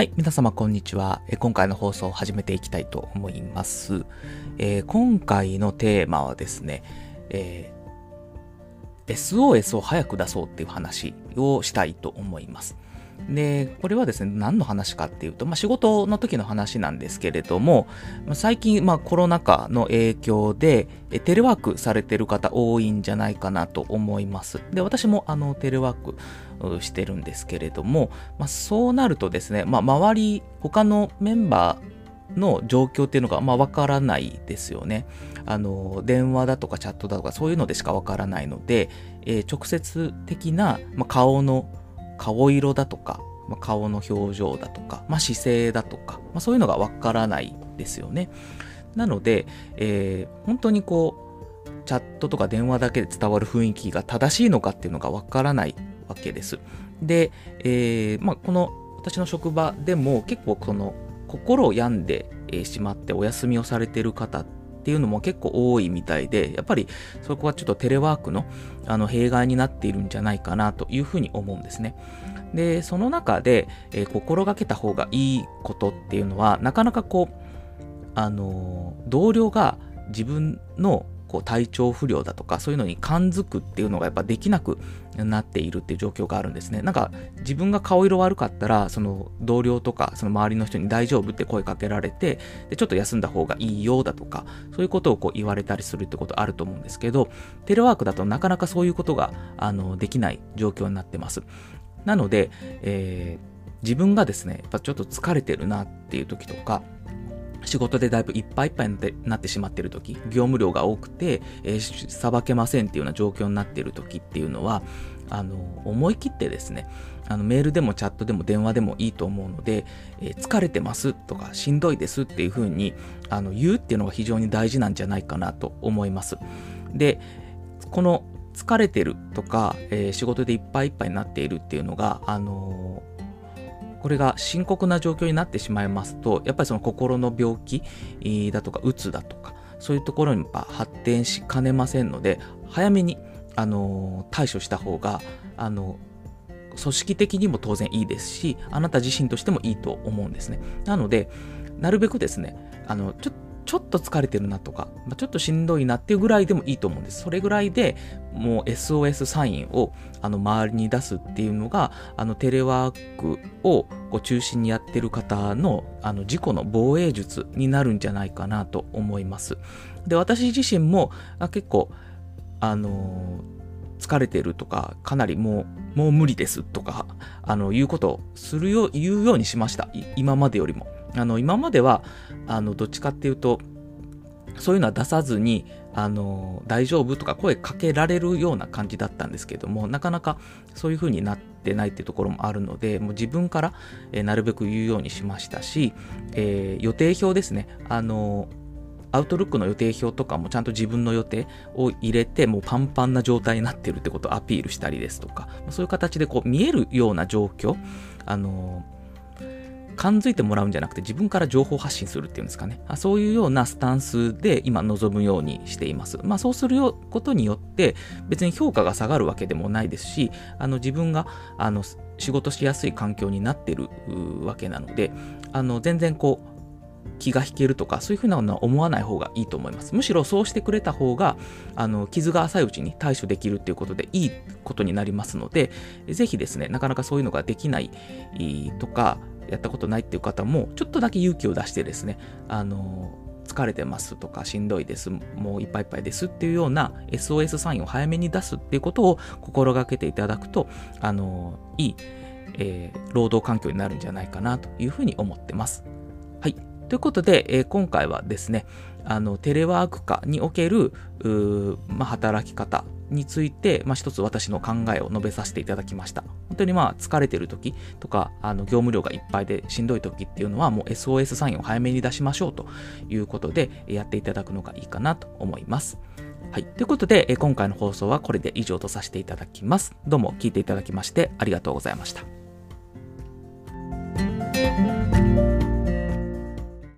はい、皆様こんにちは。え今回の放送を始めていきたいと思います。えー、今回のテーマはですね、えー、SOS を早く出そうっていう話をしたいと思います。で、これはですね、何の話かっていうと、まあ、仕事の時の話なんですけれども、最近、まあ、コロナ禍の影響で、テレワークされてる方多いんじゃないかなと思います。で、私もあのテレワークしてるんですけれども、まあ、そうなるとですね、まあ、周り、他のメンバーの状況っていうのが、まあ、わからないですよね。あの、電話だとかチャットだとかそういうのでしかわからないので、えー、直接的な、まあ、顔の顔色だとか、まあ、顔の表情だとか、まあ、姿勢だとか、まあ、そういうのがわからないですよね。なので、えー、本当にこう、チャットとか電話だけで伝わる雰囲気が正しいのかっていうのがわからないわけです。で、えー、まあ、この私の職場でも結構この心を病んでしまってお休みをされてる方っっていうのも結構多いみたいで、やっぱりそこはちょっとテレワークのあの弊害になっているんじゃないかなというふうに思うんですね。で、その中で、えー、心がけた方がいいことっていうのは、なかなかこう、あのー、同僚が自分のこう体調不良だとかそういうのに感づくっていうのがやっぱできなくなっているっていう状況があるんですね。なんか自分が顔色悪かったらその同僚とかその周りの人に大丈夫って声かけられてでちょっと休んだ方がいいよだとかそういうことをこう言われたりするってことあると思うんですけどテレワークだとなかなかそういうことがあのできない状況になってます。なので、えー、自分がですねやっぱちょっと疲れてるなっていう時とか仕事でだいぶいっぱいいっぱいになってしまっている時業務量が多くてさば、けませんっていうような状況になっている時っていうのはあの思い切ってですねあのメールでもチャットでも電話でもいいと思うので、えー、疲れてますとかしんどいですっていうふうにあの言うっていうのが非常に大事なんじゃないかなと思います。でこの疲れてるとか、えー、仕事でいっぱいいっぱいになっているっていうのが、あのこれが深刻な状況になってしまいますと、やっぱりその心の病気だとか、うつだとか、そういうところに発展しかねませんので、早めに、あの対処した方が、あの組織的にも当然いいですし、あなた自身としてもいいと思うんですね。なので、なるべくですね、あの、ちょっとちょっと疲れてるなとか、まあ、ちょっとしんどいなっていうぐらいでもいいと思うんです。それぐらいでもう SOS サインをあの周りに出すっていうのが、あのテレワークをこう中心にやってる方のあの自己の防衛術になるんじゃないかなと思います。で、私自身も結構、あの、疲れてるとか、かなりもう、もう無理ですとか、あの、いうことをするよ、言うようにしました。今までよりも。あの今まではあのどっちかっていうとそういうのは出さずにあの大丈夫とか声かけられるような感じだったんですけどもなかなかそういう風になってないっていうところもあるのでもう自分から、え、なるべく言うようにしましたし、えー、予定表ですね。あのアウトルックの予定表とかもちゃんと自分の予定を入れてもうパンパンな状態になってるってことをアピールしたりですとかそういう形でこう見えるような状況あの感づいてもらうんじゃなくて自分から情報発信するっていうんですかね。そういうようなスタンスで今望むようにしています。まあそうすることによって別に評価が下がるわけでもないですし、あの自分があの仕事しやすい環境になってるわけなので、あの全然こう気が引けるとか、そういうふうなのは思わない方がいいと思います。むしろそうしてくれた方が、あの、傷が浅いうちに対処できるっていうことでいいことになりますので、ぜひですね、なかなかそういうのができないとか、やったことないっていう方も、ちょっとだけ勇気を出してですね、あの、疲れてますとかしんどいです、もういっぱいいっぱいですっていうような SOS サインを早めに出すっていうことを心がけていただくと、あの、いい、えー、労働環境になるんじゃないかなというふうに思ってます。はい。ということで、えー、今回はですね、あのテレワーク化における、まあ、働き方について、まあ、一つ私の考えを述べさせていただきました。本当にまあ疲れてる時とか、あの業務量がいっぱいでしんどい時っていうのはもう SOS サインを早めに出しましょうということでやっていただくのがいいかなと思います。はい。ということで、今回の放送はこれで以上とさせていただきます。どうも聞いていただきましてありがとうございました。